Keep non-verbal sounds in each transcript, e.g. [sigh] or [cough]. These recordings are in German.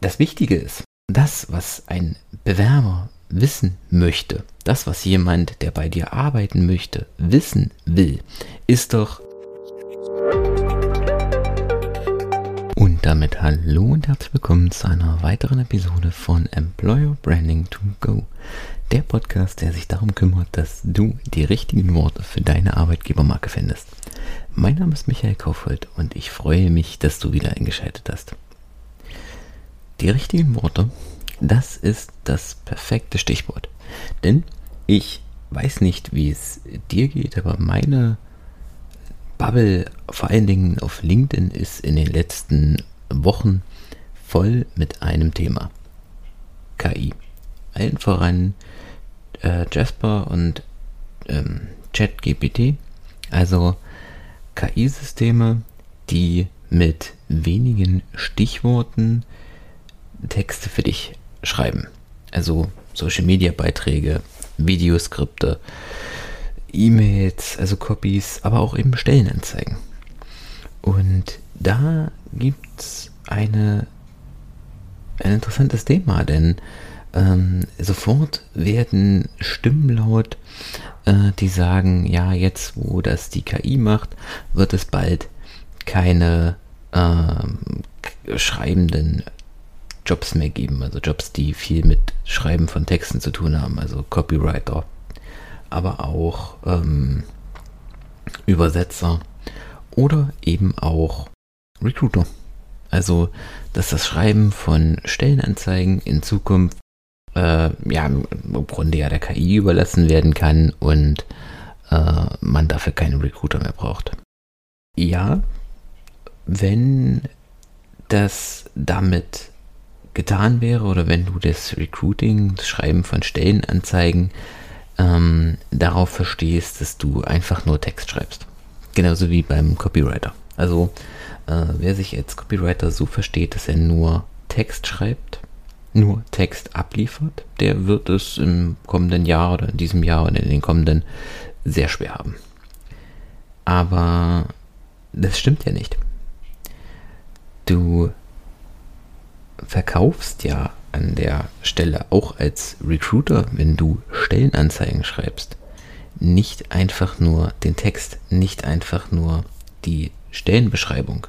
Das Wichtige ist, das, was ein Bewerber wissen möchte, das, was jemand, der bei dir arbeiten möchte, wissen will, ist doch. Und damit hallo und herzlich willkommen zu einer weiteren Episode von Employer Branding to Go. Der Podcast, der sich darum kümmert, dass du die richtigen Worte für deine Arbeitgebermarke findest. Mein Name ist Michael Kaufhold und ich freue mich, dass du wieder eingeschaltet hast. Die richtigen Worte, das ist das perfekte Stichwort. Denn ich weiß nicht, wie es dir geht, aber meine Bubble, vor allen Dingen auf LinkedIn, ist in den letzten Wochen voll mit einem Thema. KI. Allen voran äh, Jasper und ähm, ChatGPT. Also KI-Systeme, die mit wenigen Stichworten Texte für dich schreiben. Also Social Media Beiträge, Videoskripte, E-Mails, also Copies, aber auch eben Stellenanzeigen. Und da gibt es ein interessantes Thema, denn ähm, sofort werden Stimmen laut, äh, die sagen, ja, jetzt wo das die KI macht, wird es bald keine äh, schreibenden Jobs mehr geben, also Jobs, die viel mit Schreiben von Texten zu tun haben, also Copywriter, aber auch ähm, Übersetzer oder eben auch Recruiter. Also, dass das Schreiben von Stellenanzeigen in Zukunft äh, ja im Grunde ja der KI überlassen werden kann und äh, man dafür keine Recruiter mehr braucht. Ja, wenn das damit getan wäre oder wenn du das Recruiting, das Schreiben von Stellenanzeigen ähm, darauf verstehst, dass du einfach nur Text schreibst. Genauso wie beim Copywriter. Also äh, wer sich als Copywriter so versteht, dass er nur Text schreibt, nur Text abliefert, der wird es im kommenden Jahr oder in diesem Jahr oder in den kommenden sehr schwer haben. Aber das stimmt ja nicht. Du verkaufst ja an der Stelle auch als Recruiter, wenn du Stellenanzeigen schreibst, nicht einfach nur den Text, nicht einfach nur die Stellenbeschreibung.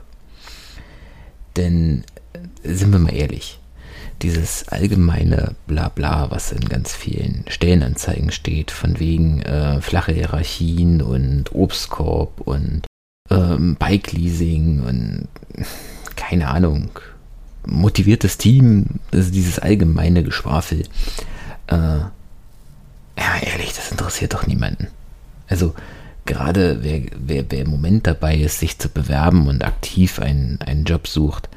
Denn äh, sind wir mal ehrlich, dieses allgemeine Blabla, was in ganz vielen Stellenanzeigen steht, von wegen äh, flache Hierarchien und Obstkorb und ähm, Bike-Leasing und [laughs] keine Ahnung, motiviertes Team, also dieses allgemeine Geschwafel. Äh, ja, ehrlich, das interessiert doch niemanden. Also gerade wer, wer, wer im Moment dabei ist, sich zu bewerben und aktiv einen, einen Job sucht,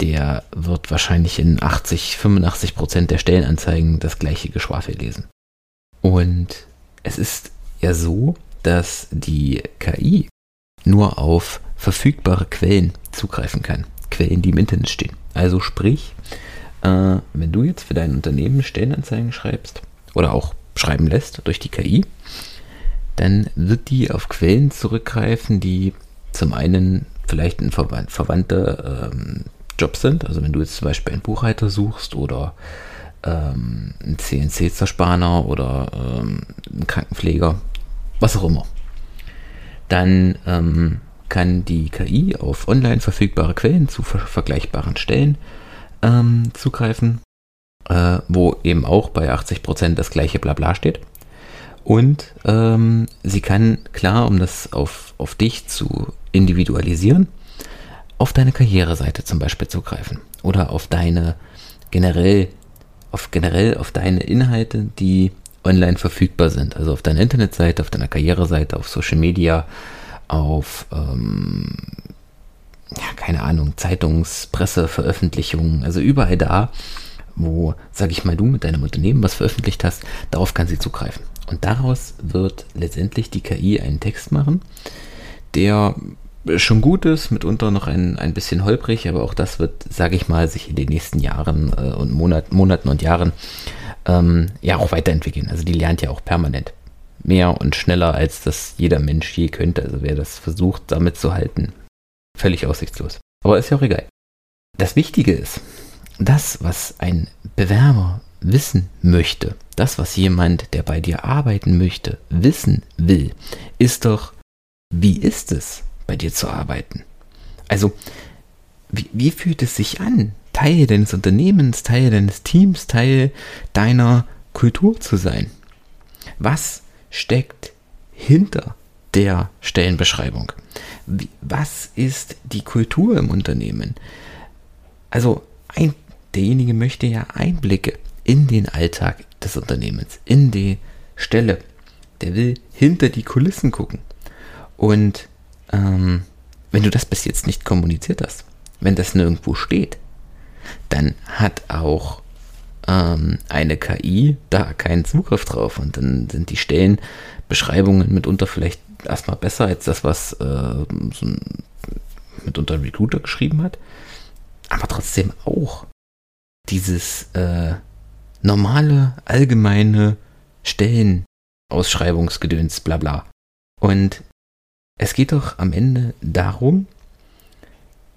der wird wahrscheinlich in 80, 85 Prozent der Stellenanzeigen das gleiche Geschwafel lesen. Und es ist ja so, dass die KI nur auf verfügbare Quellen zugreifen kann. Quellen, die im Internet stehen. Also sprich, äh, wenn du jetzt für dein Unternehmen Stellenanzeigen schreibst oder auch schreiben lässt durch die KI, dann wird die auf Quellen zurückgreifen, die zum einen vielleicht ein verwand verwandte ähm, Jobs sind. Also wenn du jetzt zum Beispiel einen Buchhalter suchst oder ähm, einen CNC-Zerspaner oder ähm, einen Krankenpfleger, was auch immer, dann ähm, kann die KI auf online verfügbare Quellen zu ver vergleichbaren Stellen ähm, zugreifen, äh, wo eben auch bei 80% das gleiche Blabla steht. Und ähm, sie kann, klar, um das auf, auf dich zu individualisieren, auf deine Karriereseite zum Beispiel zugreifen oder auf deine generell, auf generell auf deine Inhalte, die online verfügbar sind. Also auf deiner Internetseite, auf deiner Karriereseite, auf Social Media, auf, ähm, ja, keine Ahnung, Zeitungs-, Presse, Veröffentlichungen, also überall da, wo, sag ich mal, du mit deinem Unternehmen was veröffentlicht hast, darauf kann sie zugreifen. Und daraus wird letztendlich die KI einen Text machen, der schon gut ist, mitunter noch ein, ein bisschen holprig, aber auch das wird, sage ich mal, sich in den nächsten Jahren äh, und Monat, Monaten und Jahren ähm, ja auch weiterentwickeln. Also die lernt ja auch permanent mehr und schneller, als das jeder Mensch je könnte. Also wer das versucht, damit zu halten, völlig aussichtslos. Aber ist ja auch egal. Das Wichtige ist, das, was ein Bewerber wissen möchte, das, was jemand, der bei dir arbeiten möchte, wissen will, ist doch, wie ist es, bei dir zu arbeiten? Also, wie, wie fühlt es sich an, Teil deines Unternehmens, Teil deines Teams, Teil deiner Kultur zu sein? Was steckt hinter der Stellenbeschreibung? Was ist die Kultur im Unternehmen? Also ein, derjenige möchte ja Einblicke in den Alltag des Unternehmens, in die Stelle. Der will hinter die Kulissen gucken. Und ähm, wenn du das bis jetzt nicht kommuniziert hast, wenn das nirgendwo steht, dann hat auch ähm, eine KI da keinen Zugriff drauf und dann sind die Stellenbeschreibungen mitunter vielleicht erstmal besser als das, was äh, so ein, mitunter ein Recruiter geschrieben hat, aber trotzdem auch dieses äh, normale, allgemeine Stellenausschreibungsgedöns, bla bla. Und es geht doch am Ende darum,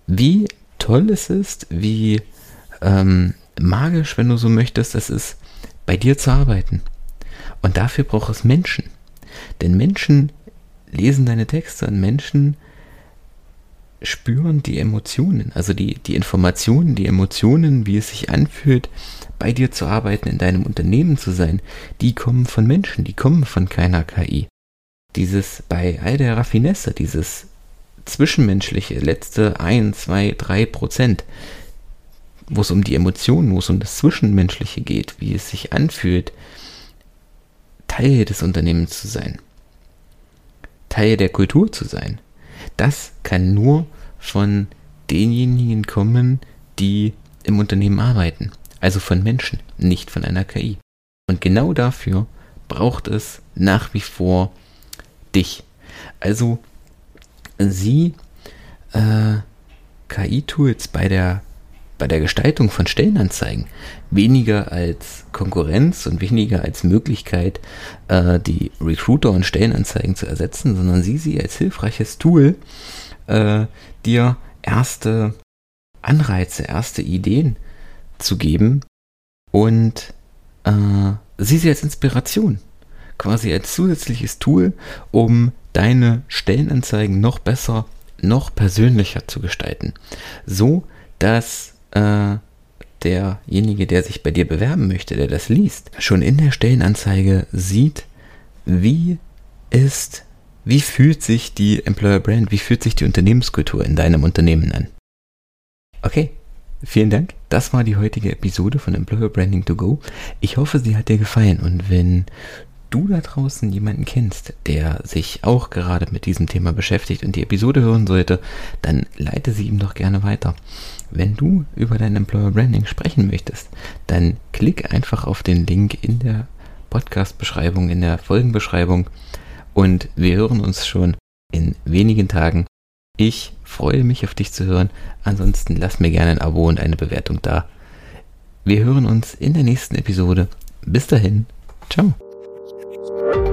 wie toll es ist, wie ähm, magisch, wenn du so möchtest, es ist, bei dir zu arbeiten. Und dafür braucht es Menschen. Denn Menschen lesen deine Texte und Menschen spüren die Emotionen, also die, die Informationen, die Emotionen, wie es sich anfühlt, bei dir zu arbeiten, in deinem Unternehmen zu sein, die kommen von Menschen, die kommen von keiner KI. Dieses bei all der Raffinesse, dieses zwischenmenschliche, letzte 1, 2, 3 Prozent, wo es um die Emotionen, wo es um das Zwischenmenschliche geht, wie es sich anfühlt, Teil des Unternehmens zu sein, Teil der Kultur zu sein. Das kann nur von denjenigen kommen, die im Unternehmen arbeiten, also von Menschen, nicht von einer KI. Und genau dafür braucht es nach wie vor dich. Also sie äh, KI-Tools bei der bei der Gestaltung von Stellenanzeigen weniger als Konkurrenz und weniger als Möglichkeit, äh, die Recruiter und Stellenanzeigen zu ersetzen, sondern sieh sie als hilfreiches Tool, äh, dir erste Anreize, erste Ideen zu geben und äh, sieh sie als Inspiration, quasi als zusätzliches Tool, um deine Stellenanzeigen noch besser, noch persönlicher zu gestalten. So, dass äh, derjenige, der sich bei dir bewerben möchte, der das liest, schon in der Stellenanzeige sieht, wie ist, wie fühlt sich die Employer Brand, wie fühlt sich die Unternehmenskultur in deinem Unternehmen an. Okay, vielen Dank. Das war die heutige Episode von Employer Branding to Go. Ich hoffe, sie hat dir gefallen und wenn du da draußen jemanden kennst, der sich auch gerade mit diesem Thema beschäftigt und die Episode hören sollte, dann leite sie ihm doch gerne weiter. Wenn du über dein Employer Branding sprechen möchtest, dann klick einfach auf den Link in der Podcast-Beschreibung, in der Folgenbeschreibung und wir hören uns schon in wenigen Tagen. Ich freue mich auf dich zu hören. Ansonsten lass mir gerne ein Abo und eine Bewertung da. Wir hören uns in der nächsten Episode. Bis dahin. Ciao. Bye.